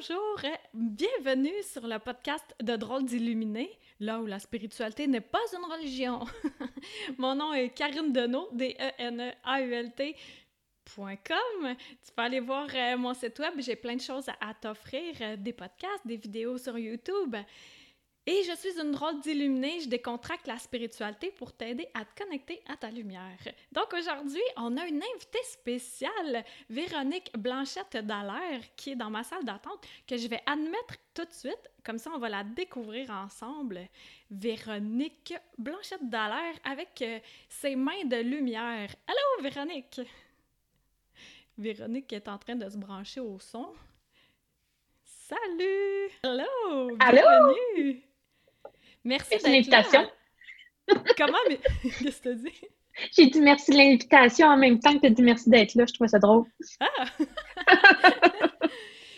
Bonjour, bienvenue sur le podcast de Drôles d'Illuminés, là où la spiritualité n'est pas une religion. Mon nom est Karine Deneau, D-E-N-E-A-U-L-T. Tu peux aller voir euh, mon site web, j'ai plein de choses à, t'offrir, euh, des podcasts, des vidéos sur YouTube. Et je suis une drôle d'illuminée, je décontracte la spiritualité pour t'aider à te connecter à ta lumière. Donc aujourd'hui, on a une invitée spéciale, Véronique Blanchette Dallaire, qui est dans ma salle d'attente, que je vais admettre tout de suite, comme ça on va la découvrir ensemble. Véronique Blanchette Dallaire avec euh, ses mains de lumière. Allô Véronique! Véronique est en train de se brancher au son. Salut! Allô! Allô! Bienvenue! Merci de l'invitation. Comment? Qu'est-ce que tu dit? J'ai dit merci de l'invitation en même temps que tu as dit merci d'être là. Je trouve ça drôle. Ah!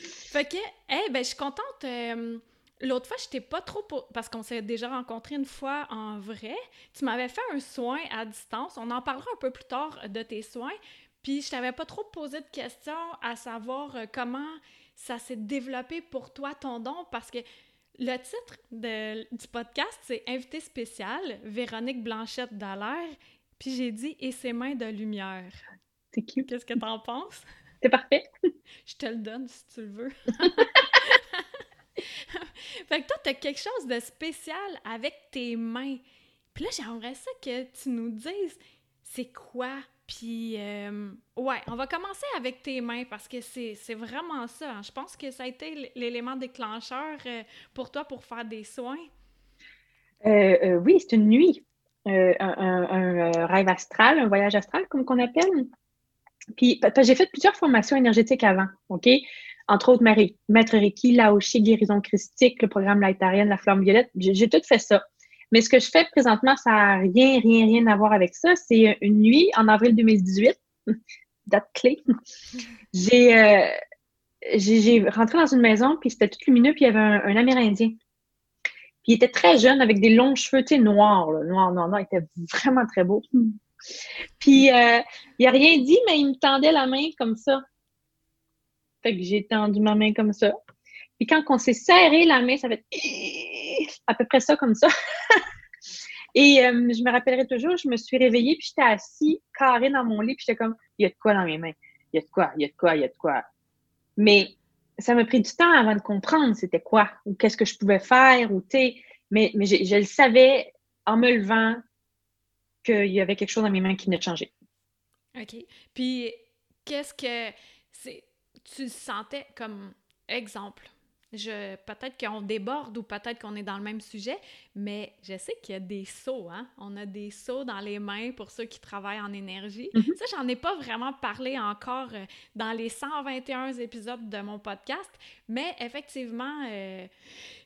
fait que, hey, ben, je suis contente. Euh, l'autre fois, je t'ai pas trop. Parce qu'on s'est déjà rencontrés une fois en vrai. Tu m'avais fait un soin à distance. On en parlera un peu plus tard de tes soins. Puis, je t'avais pas trop posé de questions à savoir euh, comment ça s'est développé pour toi, ton don, parce que le titre du podcast, c'est Invité spécial, Véronique Blanchette Dallaire. Puis j'ai dit Et ses mains de lumière. C'est cute. Qu'est-ce que t'en penses? C'est parfait. Je te le donne si tu le veux. fait que toi, t'as quelque chose de spécial avec tes mains. Puis là, j'aimerais ça que tu nous dises c'est quoi puis, euh, ouais, on va commencer avec tes mains parce que c'est vraiment ça. Hein. Je pense que ça a été l'élément déclencheur euh, pour toi pour faire des soins. Euh, oui, c'est une nuit, un, rêve astral, un voyage astral, comme qu'on appelle. Puis, j'ai fait plusieurs formations énergétiques avant, OK? Entre autres, Maître Reiki, Laoshi, Guérison Christique, le programme Lightarienne, la Flamme Violette. J'ai tout fait ça. Mais ce que je fais présentement, ça n'a rien, rien, rien à voir avec ça. C'est une nuit en avril 2018, date clé. J'ai euh, j'ai rentré dans une maison, puis c'était tout lumineux, puis il y avait un, Amérindien. Puis il était très jeune, avec des longs cheveux, tu sais, noirs, là, noir, noir, noir. Il était vraiment très beau. Puis euh, il n'a rien dit, mais il me tendait la main comme ça. Fait que j'ai tendu ma main comme ça. Puis quand on s'est serré la main, ça fait à peu près ça comme ça. Et euh, je me rappellerai toujours, je me suis réveillée, puis j'étais assis carré dans mon lit, puis j'étais comme, il y a de quoi dans mes mains? Il y a de quoi, il y a de quoi, il y a de quoi. Mais ça m'a pris du temps avant de comprendre c'était quoi, ou qu'est-ce que je pouvais faire, ou tu mais, mais je, le savais en me levant qu'il y avait quelque chose dans mes mains qui venait de changer. OK. Puis, qu'est-ce que c'est, tu sentais comme exemple? Je, peut-être qu'on déborde ou peut-être qu'on est dans le même sujet, mais je sais qu'il y a des sauts, hein? On a des sauts dans les mains pour ceux qui travaillent en énergie. Mm-hmm. Ça, j'en ai pas vraiment parlé encore euh, dans les 121 épisodes de mon podcast, mais effectivement, euh,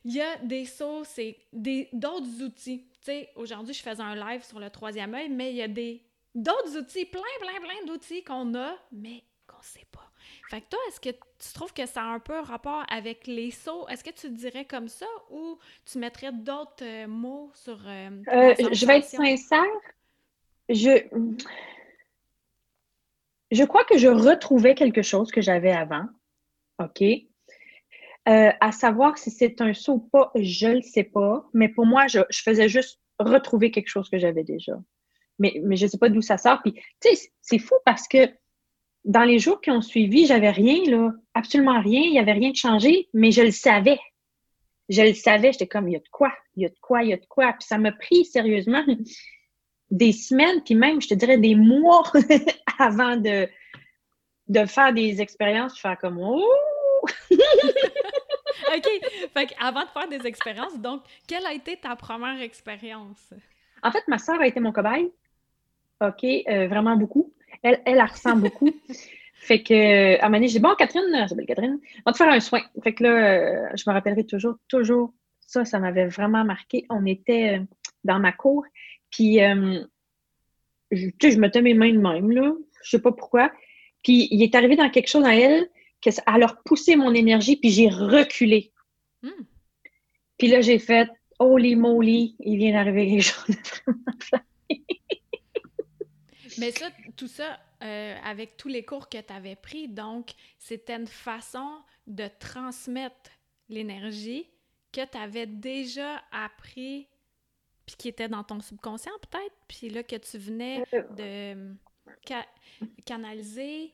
il y a des sauts, c'est d'autres outils. Tu sais, aujourd'hui, je faisais un live sur le troisième œil, mais il y a des d'autres outils, plein, plein, plein d'outils qu'on a, mais qu'on sait pas. Fait que toi, est-ce que tu trouves que ça a un peu rapport avec les sauts? Est-ce que tu dirais comme ça ou tu mettrais d'autres euh, mots sur. Euh, euh, je vais être sincère. Je. Je crois que je retrouvais quelque chose que j'avais avant. OK? à savoir si c'est un saut ou pas, je ne le sais pas. Mais pour moi, je, faisais juste retrouver quelque chose que j'avais déjà. Mais, mais je ne sais pas d'où ça sort. Puis, tu sais, c'est fou parce que dans les jours qui ont suivi, j'avais rien, là, absolument rien, il n'y avait rien de changé, mais je le savais. Je le savais, j'étais comme, il y a de quoi, il y a de quoi, il y a de quoi? Puis ça m'a pris sérieusement des semaines, puis même, je te dirais, des mois avant de, de faire des expériences, faire comme, oh! OK. Fait avant de faire des expériences, donc, quelle a été ta première expérience? En fait, ma soeur a été mon cobaye. OK, euh, vraiment beaucoup. Elle, elle, ressemble beaucoup. Fait que, à un moment donné, j'ai dit, bon, Catherine, ça belle Catherine, on va te faire un soin. Fait que là, je me rappellerai toujours, toujours, ça, ça m'avait vraiment marqué. On était dans ma cour, puis, je, tu sais, je mettais mes mains de même, là. Je sais pas pourquoi. Puis, il est arrivé dans quelque chose dans elle, que ça a leur poussé mon énergie, puis j'ai reculé. Hmm. Puis là, j'ai fait Holy moly, il vient d'arriver quelque chose Mais ça, tout ça, euh, avec tous les cours que tu avais pris, donc, c'était une façon de transmettre l'énergie que tu avais déjà appris, puis qui était dans ton subconscient peut-être, puis là que tu venais euh. de canaliser.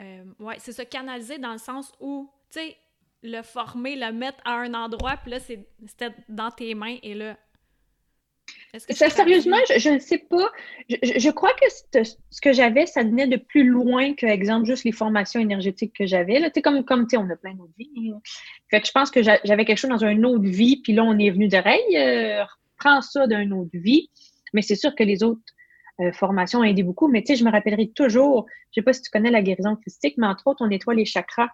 Euh, ouais, c'est ça, canaliser dans le sens où, tu sais, le former, le mettre à un endroit, puis là, c'était dans tes mains, et là... Que ça, sérieusement, je ne sais pas. Je, crois que ce que j'avais, ça venait de plus loin que, exemple, juste les formations énergétiques que j'avais. Tu comme, comme tu sais, on a plein d'autres vies. Fait que je pense que j'avais quelque chose dans une autre vie, puis là, on est venu de Hey, euh, reprends ça d'une autre vie. Mais c'est sûr que les autres euh, formations ont aidé beaucoup. Mais tu sais, je me rappellerai toujours, je ne sais pas si tu connais la guérison christique, mais entre autres, on nettoie les chakras.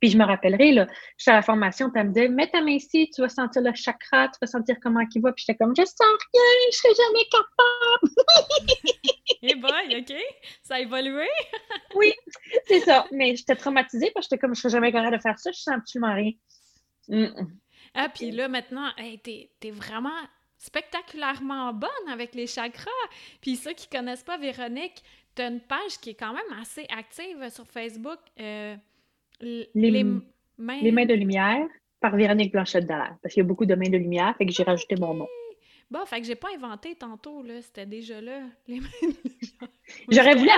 Puis je me rappellerai, là, je suis à la formation, elle me disait, mets ta main ici, tu vas sentir le chakra, tu vas sentir comment il va. Puis j'étais comme, je sens rien, je serai jamais capable. Et boy, OK, ça a évolué. oui, c'est ça. Mais j'étais traumatisée parce que j'étais comme, je serais jamais capable de faire ça, je sens absolument rien. Ah, puis là, maintenant, hey, t'es es vraiment spectaculairement bonne avec les chakras. Puis ceux qui connaissent pas Véronique, t'as une page qui est quand même assez active sur Facebook. Euh, les, mains... les mains de lumière par Véronique Blanchette Dallaire. Parce qu'il y a beaucoup de mains de lumière, fait que j'ai rajouté mon nom. Bon, fait que j'ai pas inventé tantôt, là. C'était déjà là, les mains de lumière. J'aurais voulu,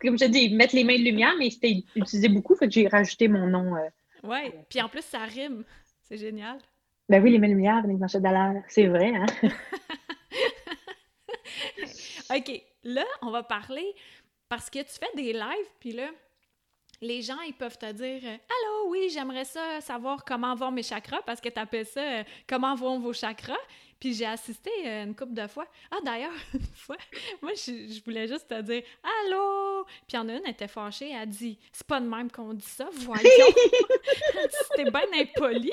comme je dis, mettre les mains de lumière, mais c'était utilisé beaucoup, fait que j'ai rajouté mon nom. Euh, ouais, puis en plus, ça rime. C'est génial. Ben oui, les mains de lumière, Véronique Blanchette Dallaire. C'est vrai, hein? OK, là, on va parler parce que tu fais des lives, puis là, les gens, ils peuvent te dire Allô, oui, j'aimerais ça savoir comment vont mes chakras parce que tu appelles ça euh, comment vont vos chakras. Puis j'ai assisté euh, une couple de fois. Ah, d'ailleurs, une fois, moi, je, voulais juste te dire Allô! Puis il y en a une, elle était fâchée, elle a dit C'est pas de même qu'on dit ça, voyons! C'était bien impoli.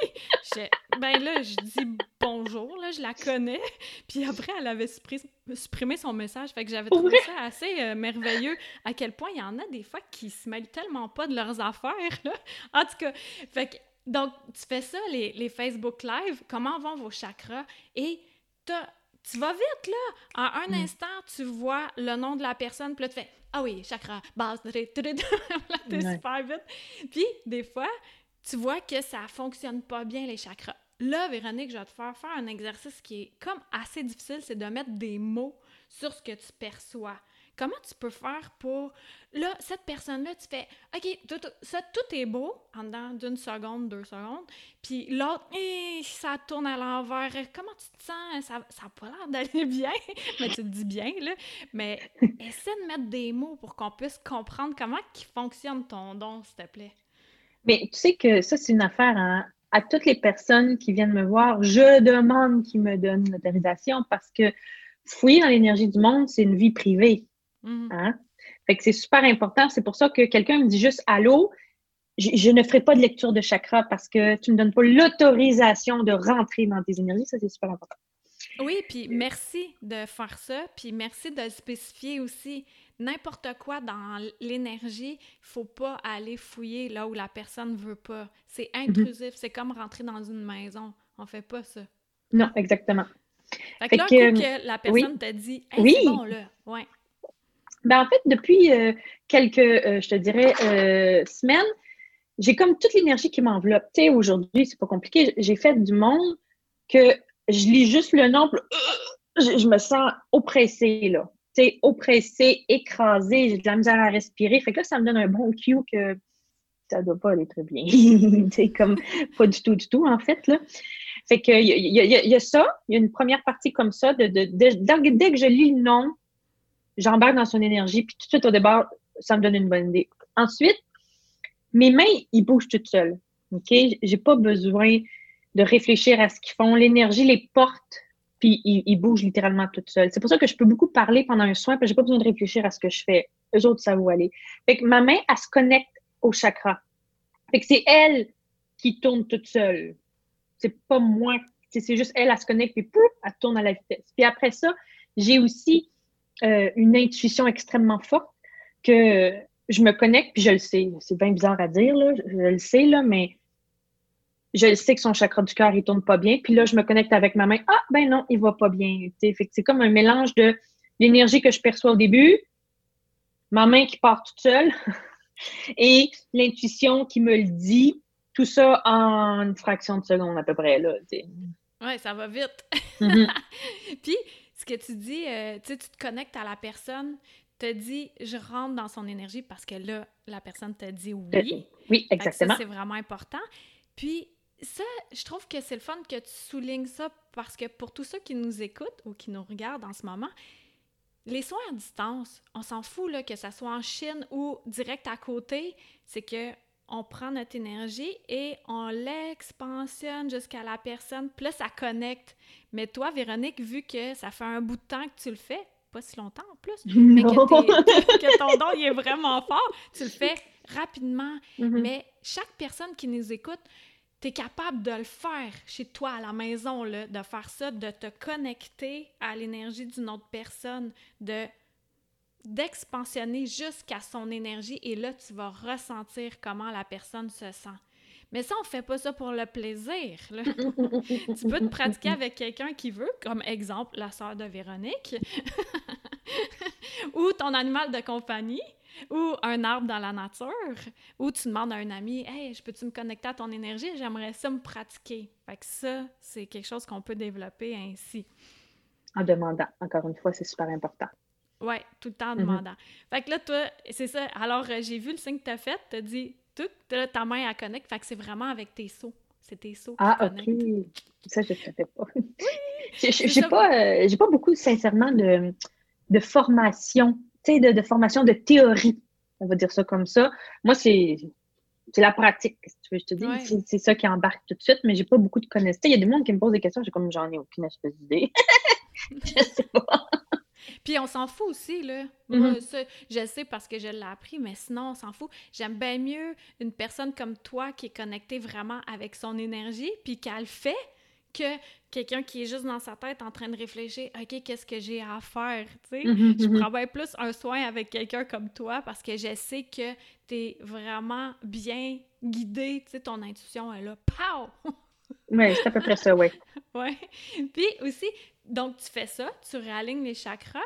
Ben là, je dis bonjour, là, je la connais. Puis après, elle avait supprimé son message. Fait que j'avais trouvé ça assez euh, merveilleux à quel point il y en a des fois qui se mêlent tellement pas de leurs affaires, là. En tout cas, fait que donc, tu fais ça, les, Facebook Live, comment vont vos chakras? Et tu vas vite, là. En un mm. instant, tu vois le nom de la personne, puis là, tu fais Ah oui, chakra, base, tu super vite. Puis, des fois, tu vois que ça fonctionne pas bien, les chakras. Là, Véronique, je vais te faire faire un exercice qui est comme assez difficile, c'est de mettre des mots sur ce que tu perçois. Comment tu peux faire pour. Là, cette personne-là, tu fais OK, tout, ça, tout est beau en dedans d'une seconde, deux secondes. Puis l'autre, eh, ça tourne à l'envers. Comment tu te sens? Ça n'a pas l'air d'aller bien. mais tu te dis bien, là. Mais essaie de mettre des mots pour qu'on puisse comprendre comment qui fonctionne ton don, s'il te plaît. Mais tu sais que ça, c'est une affaire hein. à toutes les personnes qui viennent me voir. Je demande qu'ils me donnent l'autorisation parce que fouiller dans l'énergie du monde, c'est une vie privée. Mm-hmm. Hein? Fait que c'est super important. C'est pour ça que quelqu'un me dit juste allô, je, ne ferai pas de lecture de chakra parce que tu ne me donnes pas l'autorisation de rentrer dans tes énergies. Ça, c'est super important. Oui, puis merci de faire ça. Puis merci de spécifier aussi n'importe quoi dans l'énergie. Il faut pas aller fouiller là où la personne veut pas. C'est mm-hmm. intrusif. C'est comme rentrer dans une maison. On fait pas ça. Non, exactement. Fait que là, que, la personne t'a dit oui. c'est bon là. Ouais. Ben, en fait, depuis euh, quelques, euh, je te dirais, euh, semaines, j'ai comme toute l'énergie qui m'enveloppe. Tu sais, aujourd'hui, c'est pas compliqué. J'ai fait du monde que je lis juste le nom, je, me sens oppressée, là. Tu sais, oppressée, écrasée, j'ai de la misère à respirer. Fait que là, ça me donne un bon cue que ça doit pas aller très bien. c'est comme pas du tout, du tout, en fait, là. Fait que il y, a ça, il y a une première partie comme ça, de, dès que je lis le nom, j'embarque dans son énergie, puis tout de suite au départ, ça me donne une bonne idée. Ensuite, mes mains, ils bougent toutes seules. OK? J'ai pas besoin de réfléchir à ce qu'ils font. L'énergie les porte, puis ils, bougent littéralement toutes seules. C'est pour ça que je peux beaucoup parler pendant un soin, puis j'ai pas besoin de réfléchir à ce que je fais. eux autres savent où aller. Fait que ma main, elle se connecte au chakra. Fait que c'est elle qui tourne toute seule. C'est pas moi. C'est juste elle, elle se connecte, puis pouf, elle tourne à la vitesse. Puis après ça, j'ai aussi euh, une intuition extrêmement forte que je me connecte, puis je le sais. C'est bien bizarre à dire, là. Je, le sais, là, mais je le sais que son chakra du cœur, il tourne pas bien. Puis là, je me connecte avec ma main. Ah, ben non, il va pas bien. C'est comme un mélange de l'énergie que je perçois au début, ma main qui part toute seule et l'intuition qui me le dit. Tout ça en une fraction de seconde à peu près, là. Oui, ça va vite. Mm-hmm. Puis, que tu dis, euh, tu te connectes à la personne, te dit je rentre dans son énergie parce que là, la personne te dit oui. Euh, oui, exactement. c'est vraiment important. Puis ça, je trouve que c'est le fun que tu soulignes ça parce que pour tous ceux qui nous écoutent ou qui nous regardent en ce moment, les soins à distance, on s'en fout là, que ça soit en Chine ou direct à côté, c'est que on prend notre énergie et on l'expansionne jusqu'à la personne, plus ça connecte. Mais toi, Véronique, vu que ça fait un bout de temps que tu le fais, pas si longtemps en plus, mais que, ton don est vraiment fort, tu le fais rapidement. Mm-hmm. Mais chaque personne qui nous écoute, tu es capable de le faire chez toi à la maison, là, de faire ça, de te connecter à l'énergie d'une autre personne, de d'expansionner jusqu'à son énergie et là, tu vas ressentir comment la personne se sent. Mais ça, on fait pas ça pour le plaisir. tu peux te pratiquer avec quelqu'un qui veut, comme exemple la sœur de Véronique, ou ton animal de compagnie, ou un arbre dans la nature, ou tu demandes à un ami Hey, je peux-tu me connecter à ton énergie? J'aimerais ça me pratiquer. Fait que ça, c'est quelque chose qu'on peut développer ainsi. En demandant. Encore une fois, c'est super important. Oui, tout le temps en mm-hmm. demandant. Fait que là, toi, c'est ça. Alors, euh, j'ai vu le signe que tu as fait, tu as dit tout, ta main à connecte. Fait que c'est vraiment avec tes sauts. C'est tes sauts. Ah, OK. Ça, je ne savais pas. j'ai pas, euh, j'ai pas beaucoup, sincèrement, de, de formation, tu sais, de, de, formation de théorie. On va dire ça comme ça. Moi, c'est. C'est la pratique, si tu veux, je te dis. C'est ça qui embarque tout de suite, mais j'ai pas beaucoup de connaissances. Il y a des gens qui me posent des questions, j'ai comme j'en ai aucune espèce d'idée. je sais pas. Puis on s'en fout aussi, là. Mm-hmm. je sais parce que je l'ai appris, mais sinon, on s'en fout. J'aime bien mieux une personne comme toi qui est connectée vraiment avec son énergie, puis qu'elle fait, que quelqu'un qui est juste dans sa tête en train de réfléchir, OK, qu'est-ce que j'ai à faire, tu sais? Mm-hmm, je mm-hmm. prends bien plus un soin avec quelqu'un comme toi parce que je sais que tu es vraiment bien guidé, tu sais, ton intuition est là. Pow! oui, c'est à peu près ça, oui. oui. Puis aussi, donc, tu fais ça, tu réalignes les chakras.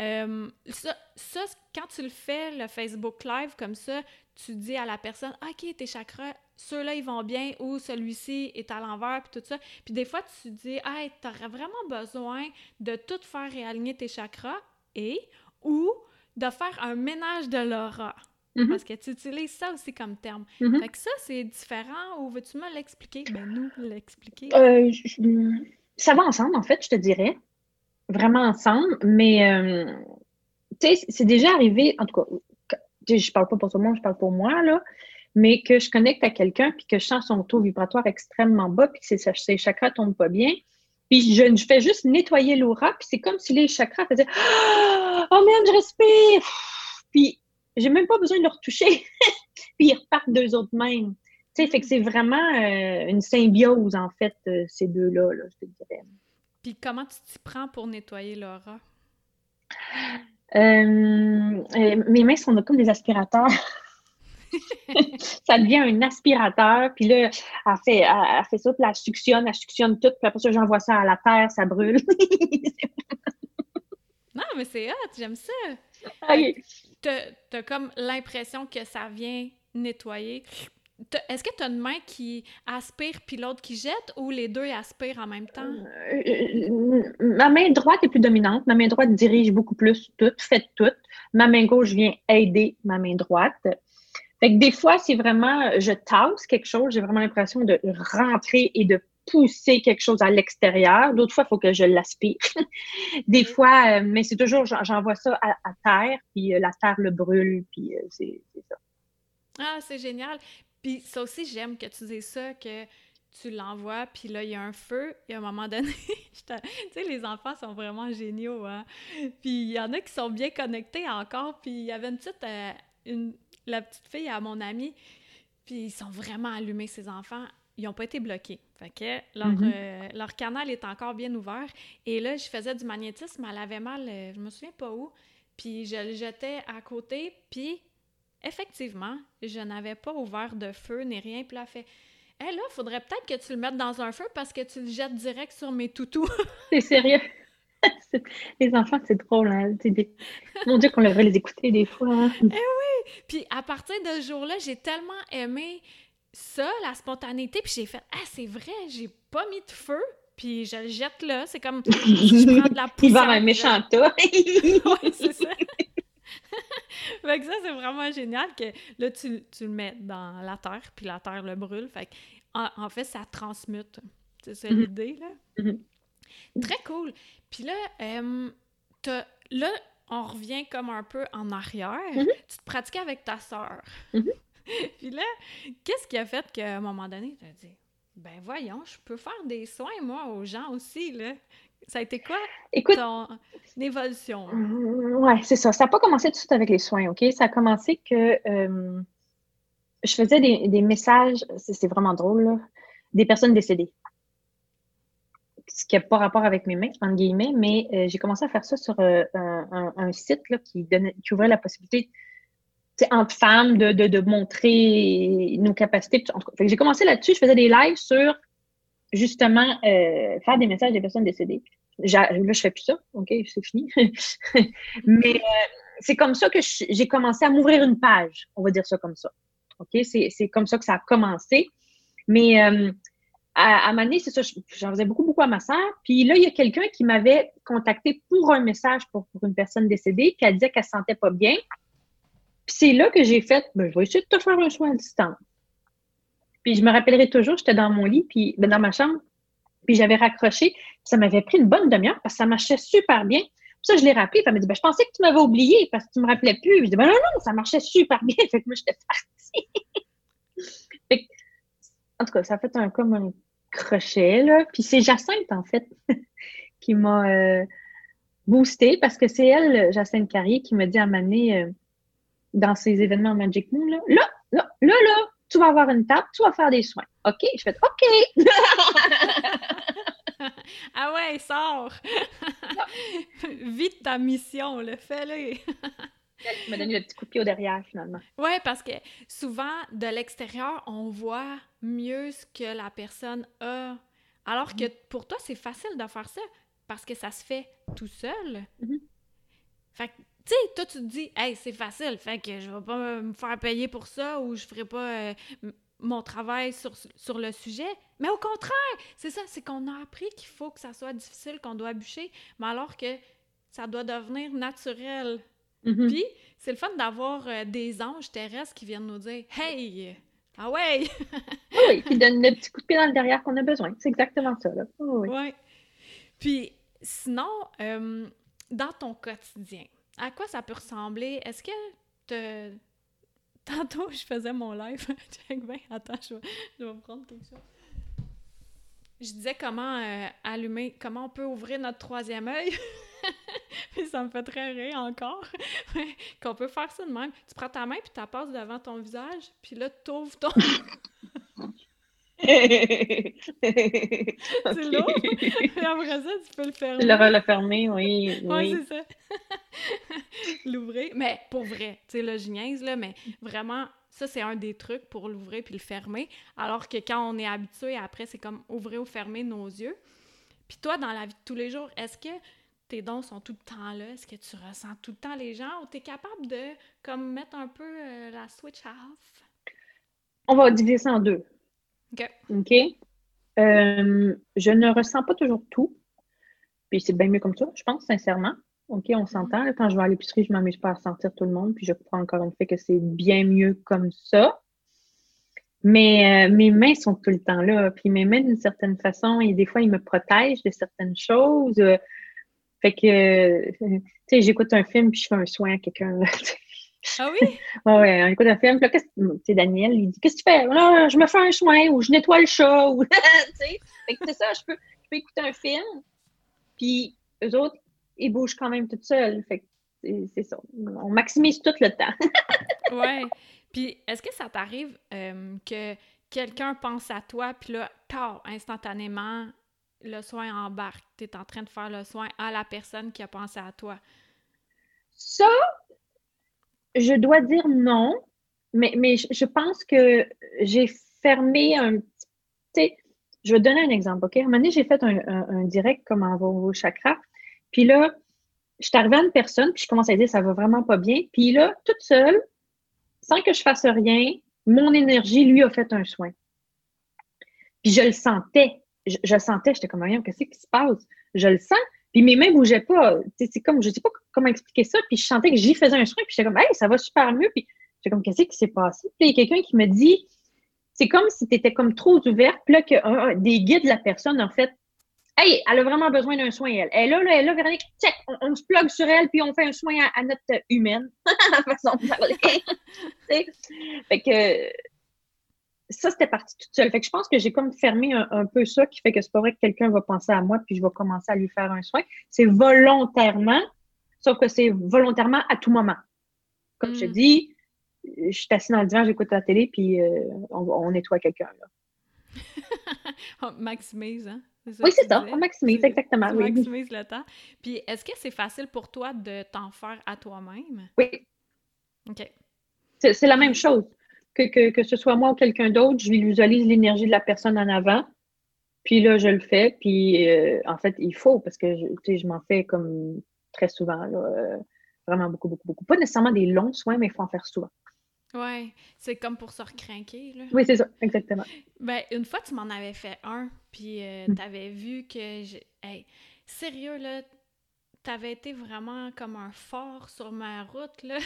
Euh, ça, quand tu le fais, le Facebook Live, comme ça, tu dis à la personne, OK, tes chakras, ceux-là, ils vont bien, ou celui-ci est à l'envers, puis tout ça. Puis des fois, tu dis, hey, t'aurais vraiment besoin de tout faire réaligner tes chakras, et, ou de faire un ménage de l'aura. Mm-hmm. Parce que tu utilises ça aussi comme terme. Mm-hmm. Fait que ça, c'est différent, ou veux-tu me l'expliquer? Ben, nous, l'expliquer. Euh, ça va ensemble, en fait, je te dirais. Vraiment ensemble. Mais, euh, tu sais, c'est déjà arrivé, en tout cas, je parle pas pour tout le monde, je parle pour moi, là, mais que je connecte à quelqu'un, puis que je sens son taux vibratoire extrêmement bas, puis que ses, chakras tombent pas bien. Puis je, fais juste nettoyer l'aura, puis c'est comme si les chakras faisaient Oh merde, je respire! Puis j'ai même pas besoin de leur toucher. puis ils repartent d'eux autres mêmes. Tu sais, fait que c'est vraiment euh, une symbiose, en fait, euh, ces deux-là, là, je te dirais. Puis comment tu t'y prends pour nettoyer l'aura? Euh, mes mains sont comme des aspirateurs. ça devient un aspirateur, puis là, elle fait, elle, fait ça, puis elle suctionne, elle suctionne tout, puis après ça, j'envoie ça à la terre, ça brûle. non, mais c'est hot, j'aime ça. T'as as comme l'impression que ça vient nettoyer est-ce que tu as une main qui aspire puis l'autre qui jette ou les deux aspirent en même temps? Euh, ma main droite est plus dominante. Ma main droite dirige beaucoup plus tout, fait tout. Ma main gauche vient aider ma main droite. Fait des fois, c'est vraiment, je tasse quelque chose, j'ai vraiment l'impression de rentrer et de pousser quelque chose à l'extérieur. D'autres fois, il faut que je l'aspire. des fois, euh, mais c'est toujours, j'envoie ça à, terre, puis la terre le brûle, puis c'est ça. Ah, c'est génial. Puis ça aussi, j'aime que tu dises ça, que tu l'envoies, puis là, il y a un feu, et à un moment donné, tu sais, les enfants sont vraiment géniaux, hein? Puis il y en a qui sont bien connectés encore. Puis il y avait une petite, euh, une, la petite fille à mon ami, puis ils sont vraiment allumés, ces enfants. Ils n'ont pas été bloqués. Fait que leur, Mhm. euh, leur canal est encore bien ouvert. Et là, je faisais du magnétisme, elle avait mal, euh, je me souviens pas où. Puis je le jetais à côté, puis effectivement, je n'avais pas ouvert de feu ni rien. Puis là, elle fait Hé, là, faudrait peut-être que tu le mettes dans un feu parce que tu le jettes direct sur mes toutous. C'est sérieux. Les enfants, c'est drôle. Hein? Des- Mon Dieu, qu'on devrait les écouter des fois. hein. Puis à partir de ce jour-là, j'ai tellement aimé ça, la spontanéité, puis j'ai fait Ah, c'est vrai, j'ai pas mis de feu, puis je le jette là. C'est comme je prends de la poussière. Il va un méchant tas. Ouais, c'est ça. fait que ça, c'est vraiment génial que là, tu, tu le mets dans la terre, puis la terre le brûle. Fait que, en, en fait, ça transmute. C'est ça Mhm. l'idée, là. Mhm. Très cool. Puis là, euh, là, on revient comme un peu en arrière. Mhm. Tu te pratiquais avec ta sœur. Puis là, qu'est-ce qui a fait qu'à un moment donné, tu as dit, ben voyons, je peux faire des soins, moi, aux gens aussi, là? Ça a été quoi Écoute, ton évolution? Mm, Ouais, c'est ça. Ça n'a pas commencé tout de suite avec les soins, OK? Ça a commencé que euh, je faisais des, des messages, c'est vraiment drôle, là, des personnes décédées. Ce qui n'a pas rapport avec mes mains, entre guillemets, mais euh, j'ai commencé à faire ça sur euh, un, site là, qui, donnait, qui ouvrait la possibilité, entre femmes, de, montrer nos capacités. J'ai commencé là-dessus. Je faisais des lives sur, justement, euh, faire des messages des personnes décédées. Là, je fais plus ça, OK, c'est fini. Mais euh, c'est comme ça que j'ai commencé à m'ouvrir une page, on va dire ça comme ça. OK, c'est comme ça que ça a commencé. Mais euh, à, à donné, c'est ça, je- j'en faisais beaucoup, beaucoup à ma sœur. Puis là, il y a quelqu'un qui m'avait contacté pour un message pour, pour une personne décédée, puis elle disait qu'elle se sentait pas bien. Puis c'est là que j'ai fait, ben, je vais essayer de te faire un soin à distance. Puis je me rappellerai toujours, j'étais dans mon lit, puis ben, dans ma chambre, puis j'avais raccroché. Ça m'avait pris une bonne demi-heure parce que ça marchait super bien. Puis ça, je l'ai rappelé. Puis elle m'a dit, ben, je pensais que tu m'avais oublié parce que tu me rappelais plus. Je dis, ben non, non, ça marchait super bien. Fait que moi, j'étais partie. Fait que, en tout cas, ça a fait un, comme un crochet, là. Puis c'est Jacinthe, en fait, qui m'a euh, boosté parce que c'est elle, Jacinthe Carrier, qui m'a dit à m'amener dans ces événements Magic Moon, là, là, là, là, là, tu vas avoir une table, tu vas faire des soins. OK? Je fais OK. ah ouais, sors! Vite ta mission, le fais-le! Elle m'a donné le petit coup de pied au derrière, finalement. Ouais, parce que souvent, de l'extérieur, on voit mieux ce que la personne a. Alors que pour toi, c'est facile de faire ça parce que ça se fait tout seul. Mhm. Fait que, tu sais, toi, tu te dis, hey, c'est facile, fait que je vais pas me faire payer pour ça ou je ferai pas euh, mon travail sur, sur le sujet. Mais au contraire, c'est ça, c'est qu'on a appris qu'il faut que ça soit difficile, qu'on doit bûcher, mais alors que ça doit devenir naturel. Mhm. Puis, c'est le fun d'avoir euh, des anges terrestres qui viennent nous dire Hey! Ah ouais! Oui, qui donne le petit coup de pied dans le derrière qu'on a besoin. C'est exactement ça, là. Oui, oui. Ouais. Puis, sinon, euh, dans ton quotidien, à quoi ça peut ressembler? Est-ce que te... Tantôt, je faisais mon live. Bien. Attends, je vais, prendre quelque chose. Je disais comment euh, allumer, comment on peut ouvrir notre troisième œil. Puis ça me fait très rire encore. Qu'on peut faire ça de même. Tu prends ta main puis tu la passes devant ton visage. Puis là, tu ouvres c'est lourd. Puis après ça, tu peux le fermer. Le, le fermer, oui. Ouais, oui. c'est ça. l'ouvrir. Mais pour vrai, tu sais, là, je niaise, là, mais vraiment, ça, c'est un des trucs pour l'ouvrir puis le fermer. Alors que quand on est habitué, après, c'est comme ouvrir ou fermer nos yeux. Puis toi, dans la vie de tous les jours, est-ce que tes dons sont tout le temps là? Est-ce que tu ressens tout le temps les gens ou tu es capable de, comme, mettre un peu euh, la switch off? On va diviser ça en deux. OK. OK? Euh, je ne ressens pas toujours tout. Puis c'est bien mieux comme ça, je pense, sincèrement. OK, on s'entend. là, Quand je vais à l'épicerie, je ne m'amuse pas à sentir tout le monde. Puis je crois encore une fois que c'est bien mieux comme ça. Mais euh, mes mains sont tout le temps là. Puis mes mains, d'une certaine façon, et des fois, ils me protègent de certaines choses. Euh, fait que, euh, tu sais, j'écoute un film puis je fais un soin à quelqu'un. Ah oui? Ouais, on écoute un film. Puis là, que- tu sais, Daniel, il dit Qu'est-ce que tu fais? Là, je me fais un soin ou je nettoie le chat. Ou... tu sais, Fait que c'est ça, je peux, je peux écouter un film. puis eux autres, ils bougent quand même tout seuls. Fait c'est ça. On maximise tout le temps. ouais. Puis, est-ce que ça t'arrive euh, que quelqu'un pense à toi, puis là, tard, instantanément, le soin embarque? Tu es en train de faire le soin à la personne qui a pensé à toi. Ça, je dois dire non, mais, je pense que j'ai fermé un petit. Je vais te donner un exemple, OK? À un moment donné, j'ai fait un, direct comme en vos chakras. Puis là, je suis arrivée à une personne, puis je commence à dire ça va vraiment pas bien. Puis là, toute seule, sans que je fasse rien, mon énergie, lui, a fait un soin. Puis je le sentais. Je, le sentais, j'étais comme, rien, qu'est-ce qui se passe? Je le sens. Puis mes mains bougeaient pas. C'est comme, je sais pas comment expliquer ça. Puis je sentais que j'y faisais un soin. Puis j'étais comme, hey, ça va super mieux. Puis j'étais comme, qu'est-ce qui s'est passé? Puis il y a quelqu'un qui me dit, c'est comme si tu étais comme trop ouverte. Puis là, que des guides de la personne, en fait, hey, elle a vraiment besoin d'un soin, elle. Elle là, elle là, Véronique, check, on, se plug sur elle, puis on fait un soin à, notre humaine, façon de parler. fait que ça, c'était parti toute seule. Fait que je pense que j'ai comme fermé un, peu ça, qui fait que c'est pas vrai que quelqu'un va penser à moi, puis je vais commencer à lui faire un soin. C'est volontairement, sauf que c'est volontairement à tout moment. Comme je te mm. dis, je suis assise dans le divan, j'écoute la télé, puis euh, on, nettoie quelqu'un. on maximise, hein? oui, c'est ça. On maximise, exactement. On maximise le temps. Puis, est-ce que c'est facile pour toi de t'en faire à toi-même? Oui. OK. C'est la même chose. Que, que, ce soit moi ou quelqu'un d'autre, je visualise l'énergie de la personne en avant. Puis là, je le fais. Puis, euh, en fait, il faut, parce que je, je m'en fais comme très souvent. Euh, vraiment beaucoup, beaucoup, beaucoup. Pas nécessairement des longs soins, mais il faut en faire souvent. Ouais, c'est comme pour se recrinquer, là. Oui, c'est ça, exactement. Ben, une fois, tu m'en avais fait un, puis euh, mm. t'avais vu que... Hey, sérieux, là, t'avais été vraiment comme un fort sur ma route, là.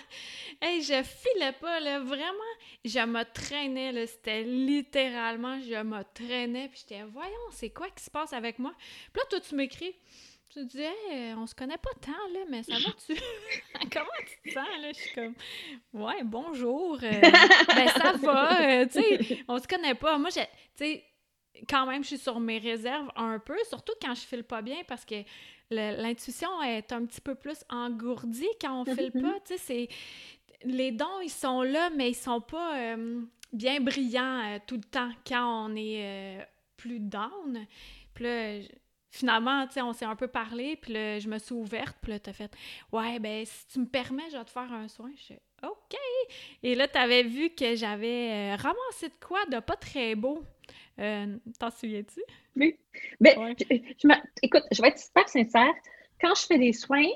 hey, je filais pas, là, vraiment. Je me traînais, là, c'était littéralement, je me traînais, puis j'étais, voyons, c'est quoi qui se passe avec moi? Puis là, toi, tu m'écris... Tu disais, on se connaît pas tant, là, mais ça va-tu? Comment tu te sens, là? Je suis comme, ouais, bonjour. Euh, ben, ça va. Euh, tu sais, on se connaît pas. Moi, tu sais, quand même, je suis sur mes réserves un peu, surtout quand je file pas bien parce que l'intuition est un petit peu plus engourdie quand on file pas. Tu sais, c'est. Les dons, ils sont là, mais ils sont pas euh, bien brillants tout le temps quand on est plus down. Puis là, finalement, tu sais, on s'est un peu parlé, puis là, je me suis ouverte, puis là, t'as fait « Ouais, ben, si tu me permets, je vais te faire un soin. » Je suis « OK! » Et là, t'avais vu que j'avais euh, ramassé de quoi de pas très beau. Euh, t'en souviens-tu? Oui. Ben, écoute, je vais être super sincère. Quand je fais des soins,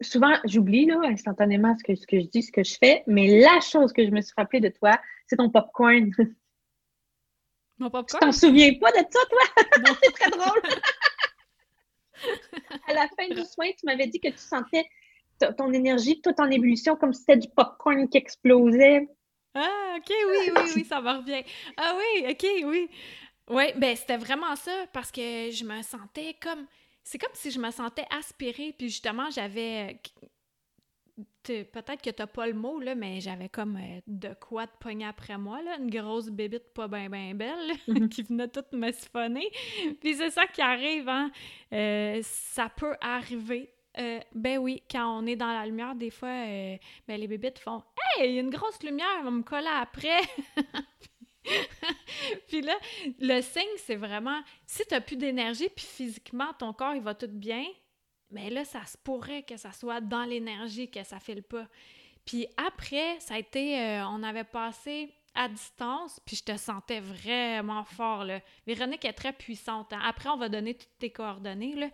souvent, j'oublie, là, instantanément ce que, ce que je dis, ce que je fais, mais la chose que je me suis rappelée de toi, c'est ton popcorn. Mon popcorn? Tu t'en souviens pas de ça, toi? c'est très drôle! à la fin du soin, tu m'avais dit que tu sentais ton énergie toute en ébullition, comme si c'était du popcorn qui explosait. Ah, OK, oui, oui, oui, ça me revient. Ah oui, OK, oui. Oui, ben c'était vraiment ça, parce que je me sentais comme... C'est comme si je me sentais aspirée, puis justement, j'avais peut-être que t'as pas le mot, là, mais j'avais comme euh, de quoi de pogner après moi, là, une grosse bébite pas bien ben belle, mm-hmm. qui venait toute me siphonner. Puis c'est ça qui arrive, hein. Euh, ça peut arriver. Euh, ben oui, quand on est dans la lumière, des fois, ben les bébites font « Hey, il y a une grosse lumière, on va me coller après! » puis là, le signe, c'est vraiment, si tu plus d'énergie, puis physiquement, ton corps, il va tout bien, mais là, ça se pourrait que ça soit dans l'énergie que ça file pas. Puis après, ça a été, euh, on avait passé à distance, puis je te sentais vraiment fort, là. Véronique est très puissante. Hein. Après, on va donner toutes tes coordonnées, là.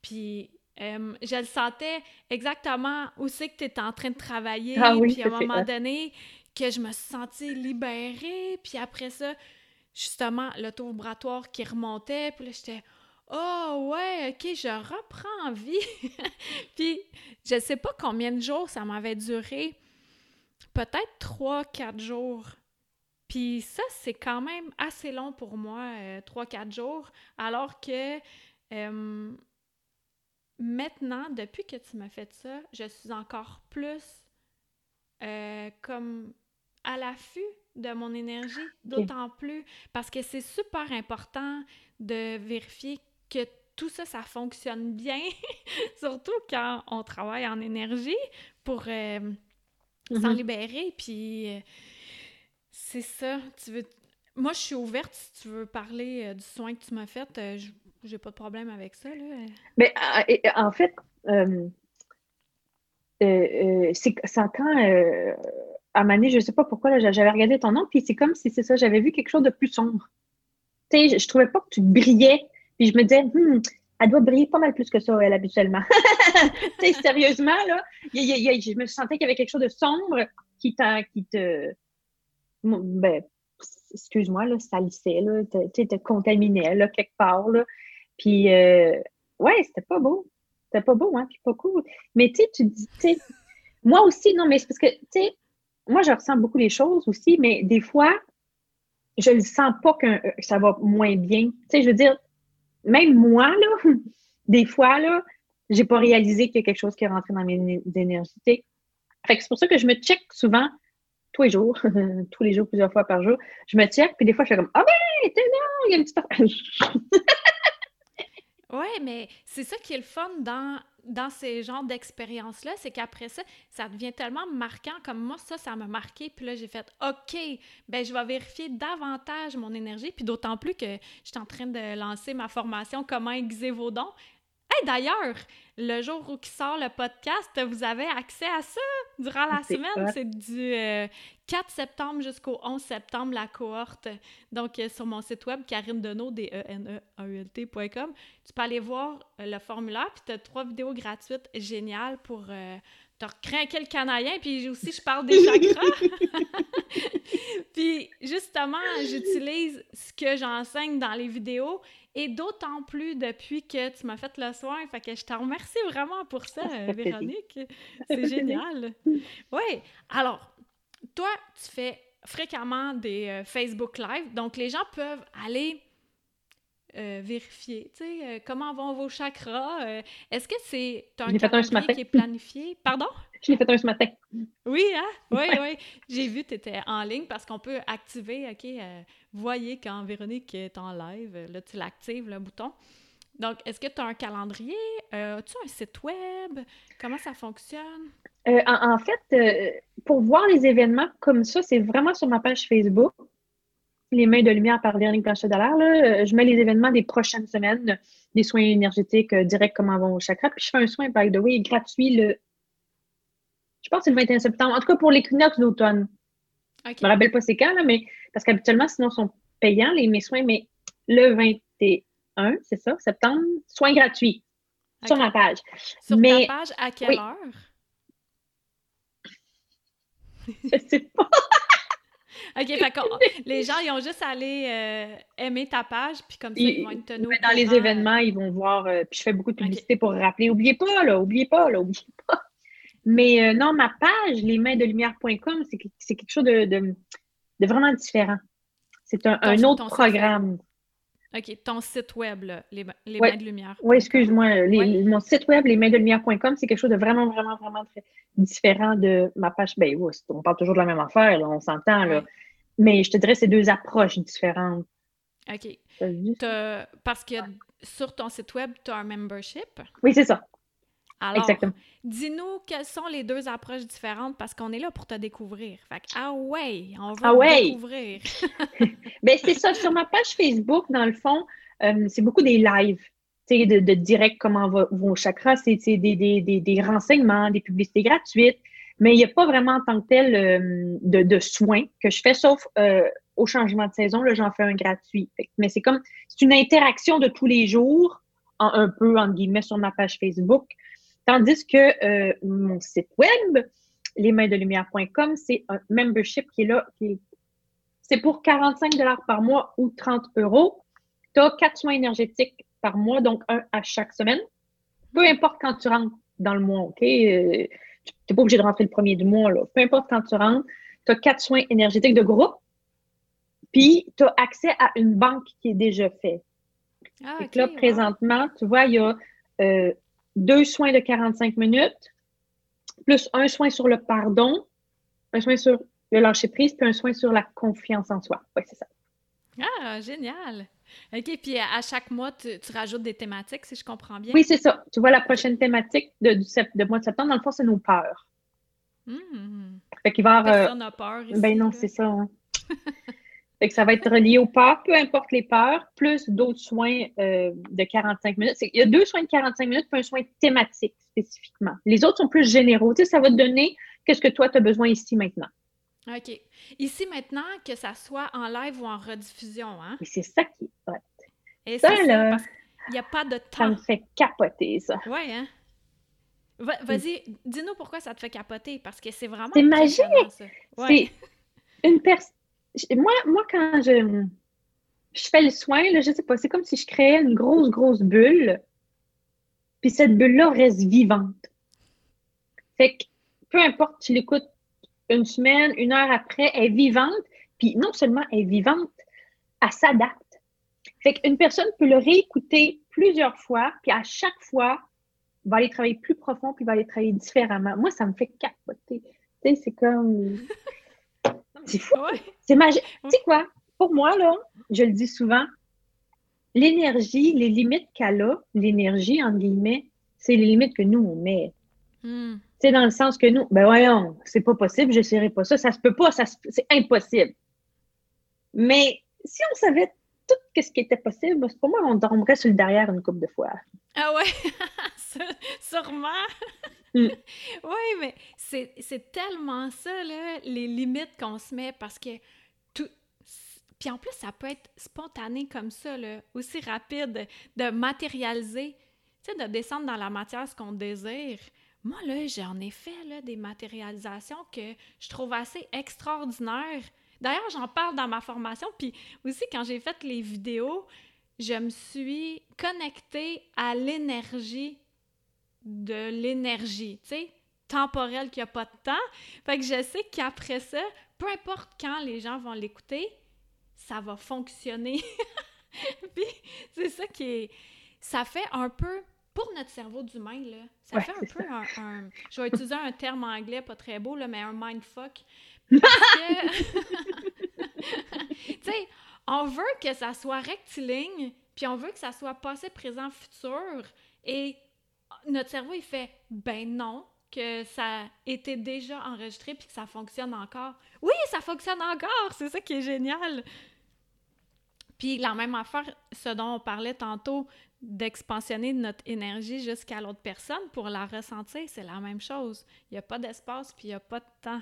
Puis euh, je le sentais exactement où c'est que tu étais en train de travailler. Ah oui, puis à un moment donné, que je me sentie libérée. Puis après ça, justement, le taux vibratoire qui remontait. Puis là, j'étais Oh ouais, ok, je reprends vie. Puis je sais pas combien de jours ça m'avait duré. Peut-être trois, quatre jours. Puis ça, c'est quand même assez long pour moi, euh, trois, quatre jours. Alors que euh, maintenant, depuis que tu m'as fait ça, je suis encore plus euh, comme à l'affût de mon énergie, d'autant plus parce que c'est super important de vérifier que tout ça, ça fonctionne bien, surtout quand on travaille en énergie pour euh, s'en Mm-hmm. libérer. Puis euh, c'est ça. Tu veux... Moi, je suis ouverte si tu veux parler euh, du soin que tu m'as fait. J'ai pas de problème avec ça. Là. Mais euh, en fait, euh, euh, c'est quand à Mané, je sais pas pourquoi, j'avais regardé ton nom, puis c'est comme si c'est ça, j'avais vu quelque chose de plus sombre. Tu sais, je, je trouvais pas que tu brillais, puis je me disais, Hmm, elle doit briller pas mal plus que ça, elle, habituellement. tu sais, sérieusement, là, je me sentais qu'il y avait quelque chose de sombre qui, qui te. Ben, excuse-moi, là, salissait, là, te, te contaminait, là, quelque part, là. Puis, euh, ouais, c'était pas beau. C'était pas beau, hein, puis pas cool. Mais tu sais, tu dis, tu sais, moi aussi, non, mais c'est parce que, tu sais, moi, je ressens beaucoup les choses aussi, mais des fois, je ne sens pas que euh, ça va moins bien. Tu sais, je veux dire, même moi, là, des fois, là, j'ai pas réalisé qu'il y a quelque chose qui est rentré dans mes éner- énergies. tu sais. Fait que c'est pour ça que je me check souvent, tous les jours, tous les jours, plusieurs fois par jour. Je me check, puis des fois, je fais comme, ah ben, t'es non, il y a une petite Ouais, mais c'est ça qui est le fun dans, dans ces genres d'expériences-là, c'est qu'après ça, ça devient tellement marquant. Comme moi, ça, ça m'a marqué. Puis là, j'ai fait OK, ben je vais vérifier davantage mon énergie. Puis d'autant plus que je suis en train de lancer ma formation Comment aiguiser vos dons. Hey, d'ailleurs, le jour où qui sort le podcast, vous avez accès à ça durant la semaine. C'est du euh, 4 septembre jusqu'au 11 septembre, la cohorte. Donc, euh, sur mon site web, Karine Deneau, d e n e t.com, tu peux aller voir euh, le formulaire, puis tu as trois vidéos gratuites géniales pour euh, te recrinquer le canadien, puis aussi, je parle des chakras. puis, justement, j'utilise ce que j'enseigne dans les vidéos, et d'autant plus depuis que tu m'as fait le soin. Fait que je te remercie vraiment pour ça. Véronique. C'est génial. Oui. Alors, toi, tu fais fréquemment des euh, Facebook Live, donc les gens peuvent aller euh, vérifier, tu sais, euh, comment vont vos chakras? euh, Est-ce que c'est un calendrier qui est planifié? Pardon? Je l'ai fait un ce matin. Oui, hein? Oui, Ouais. oui. J'ai vu que tu étais en ligne parce qu'on peut activer, OK, voyez quand Véronique est en live, là, tu l'actives, le bouton. Donc, est-ce que tu as un calendrier? Euh, As-tu un site web? Comment ça fonctionne? Euh, en, en fait, euh, pour voir les événements comme ça, c'est vraiment sur ma page Facebook. Les mains de lumière par Véronique Blanchet-Dallaire. là. Euh, Je mets les événements des prochaines semaines, des soins énergétiques euh, directs comment vont au chakra. Puis je fais un soin, by the way, gratuit le. Je pense que c'est le 21 septembre. En tout cas, pour l'équinoxe d'automne. Je me rappelle pas c'est quand, là, mais parce qu'habituellement, sinon, ils sont payants, les, mes soins, mais le 21, c'est ça, septembre, soins gratuits sur ma page. Sur Mais- ta page, à quelle oui. heure? Je sais pas. OK, fait qu'on- les gens, ils ont juste à aller euh, aimer ta page, puis comme ça, ils, Ils- vont être tenus dans les courant, événements, ils vont voir, euh, puis je fais beaucoup de publicité pour rappeler, oubliez pas, là, oubliez pas, là, oubliez pas. Mais euh, non, ma page, lesmainsdelumière.com, c'est c'est quelque chose de, de, de vraiment différent. C'est un, autre programme. OK, ton site web, là, les, les Ouais. mains de lumière. Oui, excuse-moi. les- Ouais. Mon site web, lesmainsdelumière.com, c'est quelque chose de vraiment, vraiment, vraiment très différent de ma page. Ben on parle toujours de la même affaire, là, on s'entend, là. Mais je te dirais, c'est deux approches différentes. OK. Parce que sur ton site web, tu as un membership. Oui, c'est ça. Alors, Exactement. dis-nous quelles sont les deux approches différentes parce qu'on est là pour te découvrir. Fait que, ah ouais, on veut Ah te ouais. découvrir. Ben, c'est ça. Sur ma page Facebook, dans le fond, euh, c'est beaucoup des lives. tu sais, De, de direct comment va, vos chakras, c'est c'est des, des, des, des renseignements, des publicités gratuites, mais il n'y a pas vraiment en tant que tel euh, de, de soins que je fais, sauf euh, au changement de saison, là, j'en fais un gratuit. Mais c'est comme, c'est une interaction de tous les jours, en, un peu, entre guillemets, sur ma page Facebook. Tandis que euh, mon site web, lesmainsdelumière.com, c'est un membership qui est là, qui est c'est pour 45 par mois ou 30 euros. Tu as quatre soins énergétiques par mois, donc un à chaque semaine. Peu importe quand tu rentres dans le mois, OK? Tu n'es pas obligé de rentrer le premier du mois, là. Peu importe quand tu rentres, tu as quatre soins énergétiques de groupe, puis tu as accès à une banque qui est déjà faite. Ah, là, wow. présentement, tu vois, il y a euh, deux soins de 45 minutes, plus un soin sur le pardon, un soin sur le lâcher prise, puis un soin sur la confiance en soi. Oui, c'est ça. Ah, génial. OK, puis à chaque mois, tu, rajoutes des thématiques, si je comprends bien? Oui, c'est ça. Tu vois, la prochaine thématique de, du de mois de septembre, dans le fond, c'est nos peurs. Mmh. Fait qu'il va. Euh, Personne peur ici, Ben non, c'est ça. Hein. fait que ça va être relié aux peurs, peu importe les peurs, plus d'autres soins euh, de 45 minutes. Il y a deux soins de 45 minutes, puis un soin thématique spécifiquement. Les autres sont plus généraux. Tu sais, ça va te donner qu'est-ce que toi, tu as besoin ici maintenant. OK. Ici maintenant, que ça soit en live ou en rediffusion, hein? c'est ça qui est hot. Et ça, là, il n'y a pas de temps. Ça me fait capoter, ça. Oui, hein? Vas-y, dis-nous pourquoi ça te fait capoter, parce que c'est vraiment... C'est magique! C'est une personne... Moi, moi, quand je, je fais le soin, là, je sais pas, c'est comme si je créais une grosse, grosse bulle, puis cette bulle-là reste vivante. Fait que, peu importe, tu l'écoutes une semaine, une heure après, elle est vivante, puis non seulement elle est vivante, elle s'adapte. Fait qu'une personne peut le réécouter plusieurs fois, puis à chaque fois, va aller travailler plus profond, puis va aller travailler différemment. Moi, ça me fait capoter. Tu sais, c'est comme... C'est fou. C'est magique. Tu sais quoi? Pour moi, là, je le dis souvent, l'énergie, les limites qu'elle a, l'énergie, entre guillemets, c'est les limites que nous, on met. Hmm. C'est dans le sens que nous, ben voyons, c'est pas possible, je serai pas ça, ça se peut pas, ça c'est impossible. Mais si on savait tout ce qui était possible, pour moi, on dormirait sur le derrière une coupe de fois. Ah ouais, sûrement. Mm. Oui, mais c'est tellement ça, là, les limites qu'on se met, parce que tout... Puis en plus, ça peut être spontané comme ça, là, aussi rapide, de matérialiser, tu sais, de descendre dans la matière ce qu'on désire. Moi, là, j'en ai fait des matérialisations que je trouve assez extraordinaires. D'ailleurs, j'en parle dans ma formation, puis aussi quand j'ai fait les vidéos, je me suis connectée à l'énergie de l'énergie, tu sais, temporelle qui a pas de temps. Fait que je sais qu'après ça, peu importe quand les gens vont l'écouter, ça va fonctionner. puis c'est ça qui. Ça fait un peu pour notre cerveau d'humain, là, ça fait un peu un, Je vais utiliser un terme anglais pas très beau, là, mais un mindfuck. Parce que. tu sais, on veut que ça soit rectiligne, puis on veut que ça soit passé, présent, futur. Et notre cerveau, il fait ben non, que ça était déjà enregistré puis que ça fonctionne encore. Oui, ça fonctionne encore! C'est ça qui est génial! Puis la même affaire, ce dont on parlait tantôt, d'expansionner notre énergie jusqu'à l'autre personne pour la ressentir, c'est la même chose. Il n'y a pas d'espace puis il n'y a pas de temps.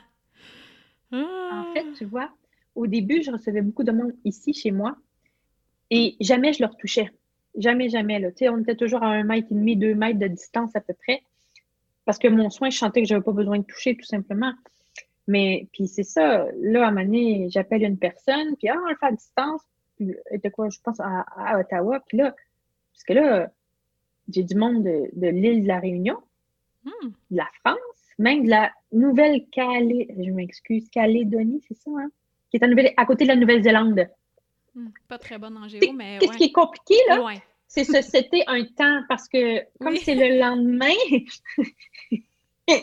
En fait, tu vois, au début, je recevais beaucoup de monde ici, chez moi, et jamais je leur touchais. Jamais, jamais. Là. on était toujours à un mètre et demi, deux mètres de distance à peu près. Parce que mon soin, je sentais que je n'avais pas besoin de toucher, tout simplement. Mais, puis c'est ça, là, à un moment j'appelle une personne, puis ah, on le fait à distance, puis, de quoi, je pense à Ottawa, puis là, parce que là, j'ai du monde de, l'île de la Réunion, hmm. de la France, même de la Nouvelle-Calédonie, je m'excuse, Calédonie, c'est ça, hein? Qui est à, Nouvelle, à côté de la Nouvelle-Zélande. Hmm. Pas très bonne en géo, mais. Qu'est-ce qui est compliqué, là? C'est ce c'était un temps, parce que comme c'est le lendemain, tu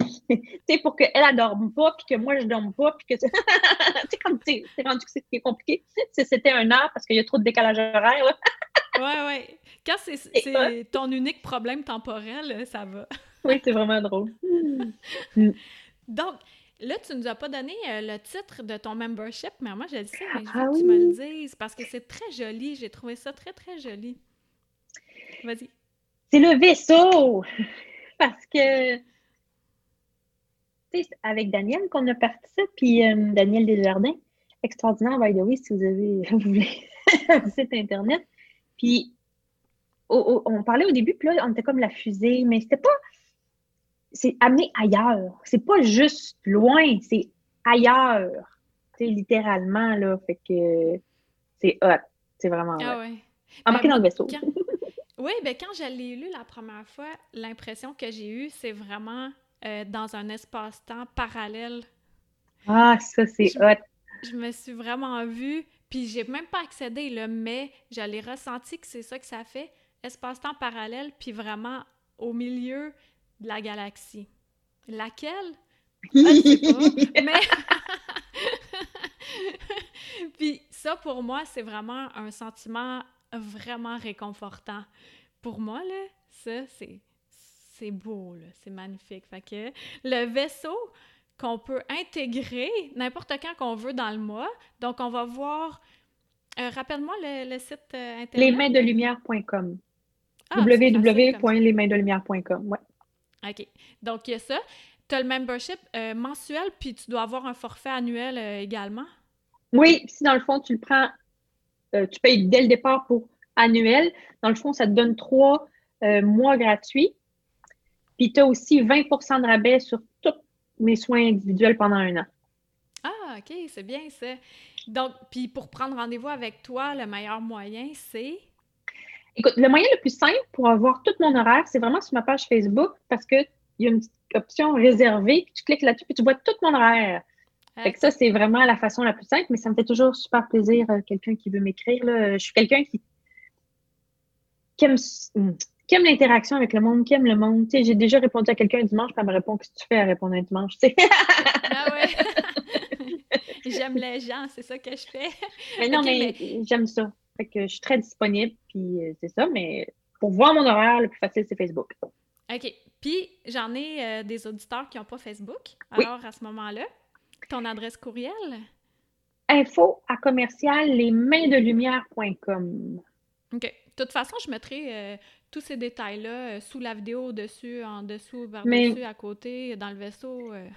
sais, pour qu'elle ne dorme pas, puis que moi, je ne dorme pas, puis que... tu sais, comme c'est rendu que c'est compliqué. C'était un heure parce qu'il y a trop de décalage horaire, là. Ouais, ouais. Quand c'est ton unique problème temporel, ça va. oui, c'est vraiment drôle. Donc, là, tu nous as pas donné euh, le titre de ton membership, mais moi, je le sais, mais je veux ah que tu me le dises parce que c'est très joli. J'ai trouvé ça très, très joli. Vas-y. C'est le vaisseau! Parce que, tu sais, avec Daniel qu'on a parti ça, puis euh, Daniel Desjardins, extraordinaire, by the way, si vous avez, vous voulez, un site Internet. Puis, on parlait au début, puis là, on était comme la fusée, mais c'était pas. C'est amené ailleurs. C'est pas juste loin, c'est ailleurs. Tu sais, littéralement, là. Fait que c'est hot. C'est vraiment ah hot. Ouais. Embarqué ben, dans le vaisseau. Oui, ben quand je l'ai lu la première fois, l'impression que j'ai eue, c'est vraiment euh, dans un espace-temps parallèle. Ah, ça, c'est hot. Je me suis vraiment vue puis j'ai même pas accédé, là, mais j'allais ressenti que c'est ça que ça fait. Espace-temps parallèle, puis vraiment au milieu de la galaxie. Laquelle? pas, mais... puis ça, pour moi, c'est vraiment un sentiment vraiment réconfortant. Pour moi, là, ça, c'est, c'est beau, là, c'est magnifique. Fait que le vaisseau qu'on peut intégrer n'importe quand qu'on veut dans le mois. Donc, on va voir... Euh, rappelle-moi le, site euh, internet. Lesmainsdelumière.com. Ah, www.lesmainsdelumière.com, ouais. OK. Donc, il y a ça. Tu as le membership euh, mensuel, puis tu dois avoir un forfait annuel également? Oui, si dans le fond, tu le prends, tu payes dès le départ pour annuel. Dans le fond, ça te donne trois mois gratuits. Puis tu as aussi 20% de rabais sur mes soins individuels pendant un an. Ah, OK, c'est bien ça. Donc, puis pour prendre rendez-vous avec toi, le meilleur moyen, c'est? Écoute, le moyen le plus simple pour avoir tout mon horaire, c'est vraiment sur ma page Facebook parce qu'il y a une petite option réservée. Tu cliques là-dessus et tu vois tout mon horaire. Fait que ça, c'est vraiment la façon la plus simple, mais ça me fait toujours super plaisir, euh, quelqu'un qui veut m'écrire. Je suis quelqu'un qui, qui aime qui aime l'interaction avec le monde, qui aime le monde. Tu sais, j'ai déjà répondu à quelqu'un dimanche, puis elle me répond Qu'est-ce que tu fais à répondre un dimanche? Tu sais? ah ouais. j'aime les gens, c'est ça que je fais. Mais non, mais, j'aime ça. Fait que je suis très disponible, puis euh, c'est ça, mais pour voir mon horaire, le plus facile, c'est Facebook. OK. Puis j'en ai euh, des auditeurs qui n'ont pas Facebook. Alors, à ce moment-là, ton adresse courriel? Info à commercial lesmainsdelumière.com. OK. De toute façon, je mettrai euh, tous ces détails-là euh, sous la vidéo, au-dessus, en dessous, par-dessus, à côté, dans le vaisseau. Euh.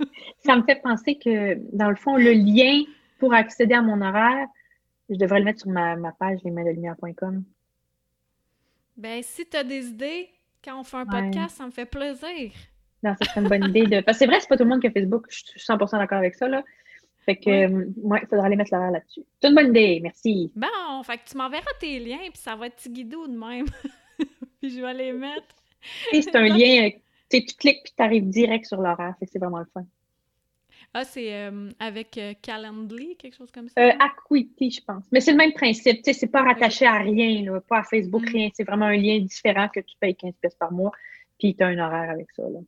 ça me fait penser que, dans le fond, le lien pour accéder à mon horaire, je devrais le mettre sur ma, page lesmaindelumière.com. Ben, si tu as des idées, quand on fait un podcast, ça me fait plaisir. Non, ça serait une bonne idée. De... Parce que c'est vrai, c'est pas tout le monde qui a Facebook. Je suis 100% d'accord avec ça, là. Fait que, ouais, il faudra aller mettre l'horaire là-dessus. C'est une bonne idée, merci. Bon, fait que tu m'enverras tes liens, puis ça va être guidou de même. puis je vais les mettre. c'est un lien, tu cliques, puis tu arrives direct sur l'horaire. Fait que c'est vraiment le fun. Ah, c'est euh, avec euh, Calendly, quelque chose comme ça? Euh, Acuity, je pense. Mais c'est le même principe. Tu sais, c'est pas rattaché à rien, là, pas à Facebook, mm. rien. C'est vraiment un lien différent que tu payes 15 pièces par mois, puis tu as un horaire avec ça. Là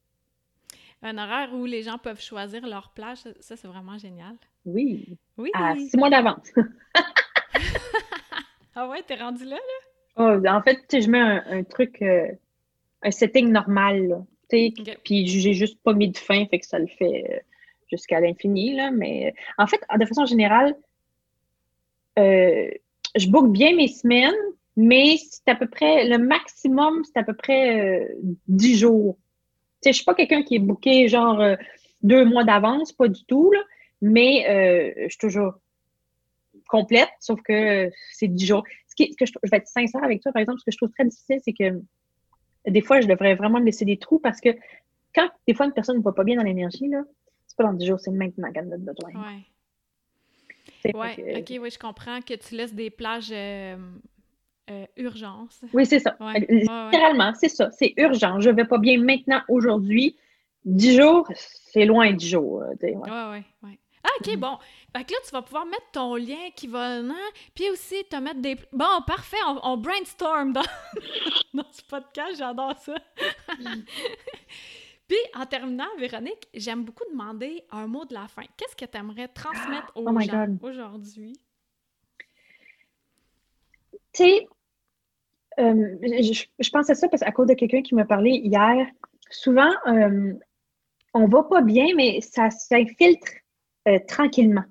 un horaire où les gens peuvent choisir leur plage. Ça, c'est vraiment génial. Oui. Oui. À six mois d'avance. ah ouais, t'es rendu là, là? Oh, en fait, je mets un, truc, euh, un setting normal, là. Puis j'ai juste pas mis de fin, fait que ça le fait euh, jusqu'à l'infini, là. Mais en fait, de façon générale, euh, je book bien mes semaines, mais c'est à peu près, le maximum, c'est à peu près 10 jours sais, je suis pas quelqu'un qui est booké genre euh, deux mois d'avance, pas du tout, là, mais euh, je suis toujours complète, sauf que c'est dix jours. Qui, que je, vais être sincère avec toi, par exemple, ce que je trouve très difficile, c'est que des fois, je devrais vraiment me laisser des trous parce que quand des fois une personne ne va pas bien dans l'énergie, là, c'est pas dans dix jours, c'est maintenant qu'elle a besoin. Ouais. Ouais, ok, oui, je comprends que tu laisses des plages euh, euh, urgence. Oui, c'est ça. Littéralement, c'est ça. C'est urgent. Je ne vais pas bien maintenant, aujourd'hui. Dix jours, c'est loin dix jours. Oui, oui, oui. Ah, OK, mm. bon. Fait que là, tu vas pouvoir mettre ton lien qui va... Puis aussi, te mettre des... Bon, parfait, on, brainstorm dans... dans ce podcast. J'adore ça. Puis, en terminant, Véronique, j'aime beaucoup demander un mot de la fin. Qu'est-ce que tu aimerais transmettre aux oh gens aujourd'hui? Tu sais, euh, je, pense à ça parce qu'à cause de quelqu'un qui m'a parlé hier, souvent, euh, on va pas bien, mais ça s'infiltre euh, tranquillement.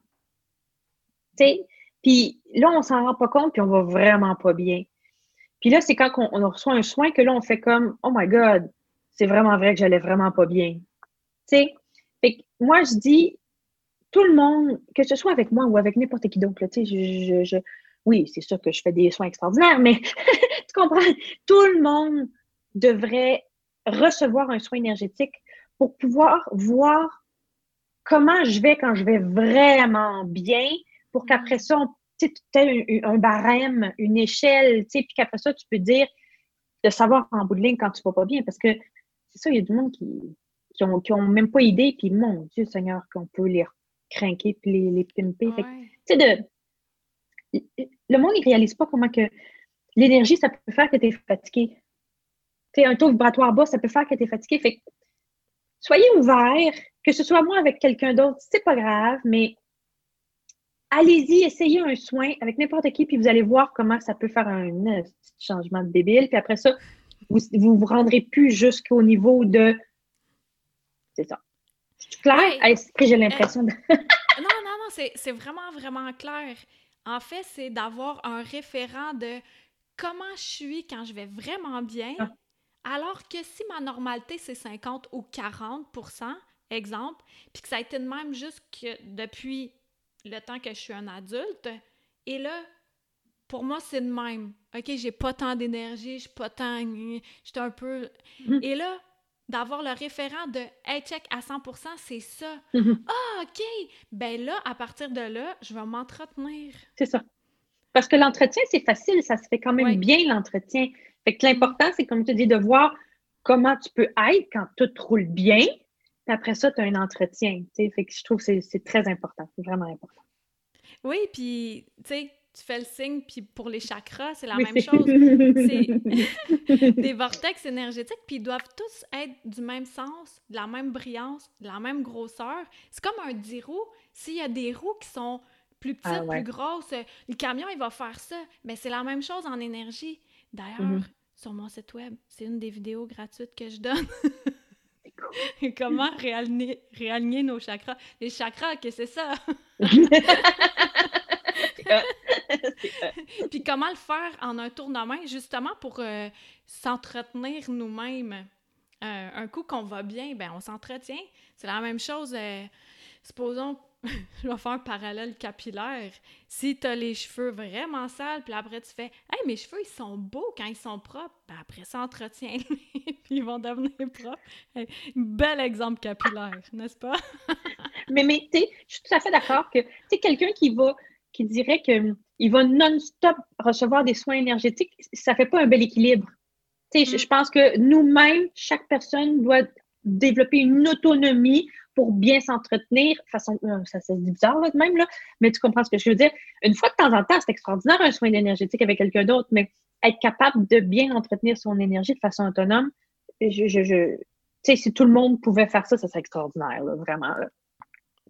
Puis là, on s'en rend pas compte, puis on va vraiment pas bien. Puis là, c'est quand on, reçoit un soin que là, on fait comme Oh my God, c'est vraiment vrai que j'allais vraiment pas bien. Fait que moi, je dis, tout le monde, que ce soit avec moi ou avec n'importe qui d'autre, je, je, je, oui, c'est sûr que je fais des soins extraordinaires, mais tu comprends, tout le monde devrait recevoir un soin énergétique pour pouvoir voir comment je vais quand je vais vraiment bien, pour qu'après ça, tu aies un, barème, une échelle, puis qu'après ça, tu peux dire de savoir en bout de ligne quand tu vas pas bien, parce que c'est ça, il y a du monde qui qui ont, même pas idée, puis mon Dieu Seigneur, qu'on peut les craquer puis les, les pimper. Tu sais, de le monde ne réalise pas comment que l'énergie, ça peut faire que tu es fatigué. Tu un taux vibratoire bas, ça peut faire que tu es fatigué. Fait soyez ouverts, que ce soit moi avec quelqu'un d'autre, c'est pas grave, mais allez-y, essayez un soin avec n'importe qui, puis vous allez voir comment ça peut faire un, changement de débile. Puis après ça, vous vous, vous rendrez plus jusqu'au niveau de. C'est ça. C'est clair? j'ai l'impression de. non, non, non, c'est vraiment, vraiment clair. En fait, c'est d'avoir un référent de comment je suis quand je vais vraiment bien, ah. alors que si ma normalité, c'est 50 ou 40 exemple, puis que ça a été de même juste que depuis le temps que je suis un adulte, et là, pour moi, c'est de même. OK, j'ai pas tant d'énergie, je pas tant... J'étais un peu... Mm. Et là, d'avoir le référent de Hey, check à 100% c'est ça. Mm-hmm. Ah, OK. Ben là, à partir de là, je vais m'entretenir. C'est ça. Parce que l'entretien, c'est facile, ça se fait quand même bien, l'entretien. Fait que l'important, c'est, comme tu dis, de voir comment tu peux être quand tout roule bien. Après ça, tu as un entretien. Fait que je trouve que c'est très important. C'est vraiment important. Oui, puis, tu sais, tu fais le signe, puis pour les chakras, c'est la même chose. C'est des vortex énergétiques, puis ils doivent tous être du même sens, de la même brillance, de la même grosseur. C'est comme un 10 roues. S'il y a des roues qui sont plus petites, ah plus grosses, le camion, il va faire ça. Mais c'est la même chose en énergie. D'ailleurs, mm-hmm. sur mon site web, c'est une des vidéos gratuites que je donne. Comment réaligner, nos chakras? Les chakras, que c'est ça? Puis comment le faire en un tournement, justement pour euh, s'entretenir nous-mêmes? Euh, un coup qu'on va bien, ben on s'entretient. C'est la même chose. Euh, supposons, je vais faire un parallèle capillaire. Si tu as les cheveux vraiment sales, puis après tu fais Hey, mes cheveux, ils sont beaux quand ils sont propres, ben après ça, entretient, puis ils vont devenir propres. bel exemple capillaire, n'est-ce pas? mais mais tu je suis tout à fait d'accord que, tu sais, quelqu'un qui va qui dirait qu'il va non-stop recevoir des soins énergétiques, ça fait pas un bel équilibre. Mm. Je pense que nous-mêmes, chaque personne doit développer une autonomie pour bien s'entretenir. façon, euh, ça, dit bizarre là, même, là, mais tu comprends ce que je veux dire. Une fois de temps en temps, c'est extraordinaire un soin énergétique avec quelqu'un d'autre, mais être capable de bien entretenir son énergie de façon autonome, je, je, je si tout le monde pouvait faire ça, ça serait extraordinaire, vraiment.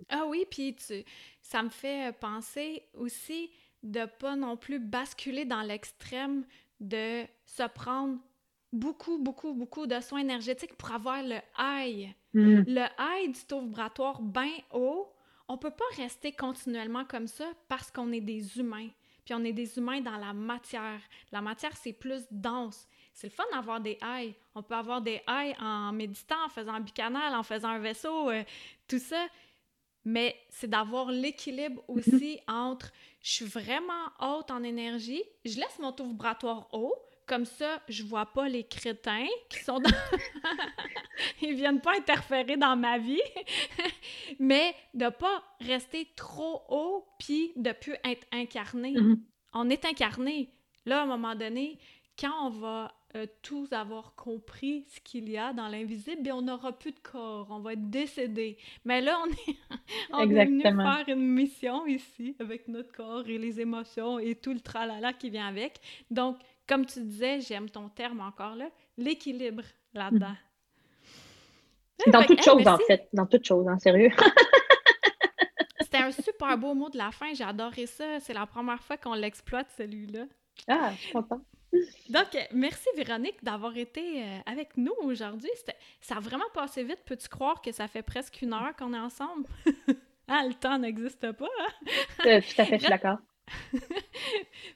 Ah oui, puis tu, ça me fait penser aussi de pas non plus basculer dans l'extrême de se prendre beaucoup, beaucoup, beaucoup de soins énergétiques pour avoir le high. Hmm. Le high du taux vibratoire bien haut, on peut pas rester continuellement comme ça parce qu'on est des humains. Puis on est des humains dans la matière. La matière, c'est plus dense. C'est le fun d'avoir des highs. On peut avoir des highs en méditant, en faisant un bicanal, en faisant un vaisseau, euh, tout ça mais c'est d'avoir l'équilibre mhm. aussi entre je suis vraiment haute en énergie, je laisse mon taux vibratoire haut, comme ça, je vois pas les crétins qui sont dans... Ils viennent pas interférer dans ma vie, mais de pas rester trop haut puis de plus être incarné. Mhm. On est incarné. Là, à un moment donné, quand on va euh, tous avoir compris ce qu'il y a dans l'invisible, bien, on n'aura plus de corps, on va être décédé. Mais là, on est, on est venu faire une mission ici avec notre corps et les émotions et tout le tralala qui vient avec. Donc, comme tu disais, j'aime ton terme encore là, l'équilibre là-dedans. Dans toute chose, en fait. Dans toute chose, en sérieux. C'était un super beau mot de la fin. J'ai adoré ça. C'est la première fois qu'on l'exploite, celui-là. Ah, je suis contente. Donc, merci Véronique d'avoir été euh, avec nous aujourd'hui. Ça a vraiment passé vite. Peux-tu croire que ça fait presque une heure qu'on est ensemble? ah, le temps n'existe pas. Hein? Euh, tout à fait, je suis d'accord.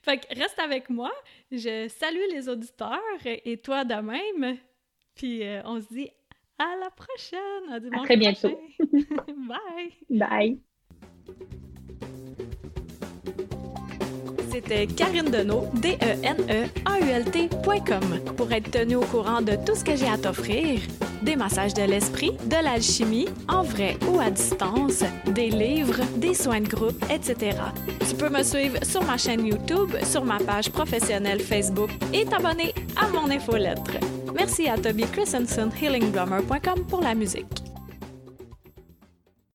fait que reste avec moi. Je salue les auditeurs et toi de même. Puis euh, on se dit à la prochaine. À, très bientôt. Bye. Bye. C'était Karine Deneau, D-E-N-E-A-U-L-T.com. Pour être tenu au courant de tout ce que j'ai à t'offrir, des massages de l'esprit, de l'alchimie, en vrai ou à distance, des livres, des soins de groupe, etc. Tu peux me suivre sur ma chaîne YouTube, sur ma page professionnelle Facebook et t'abonner à mon infolettre. Merci à Toby Christensen, healingdrummer.com pour la musique.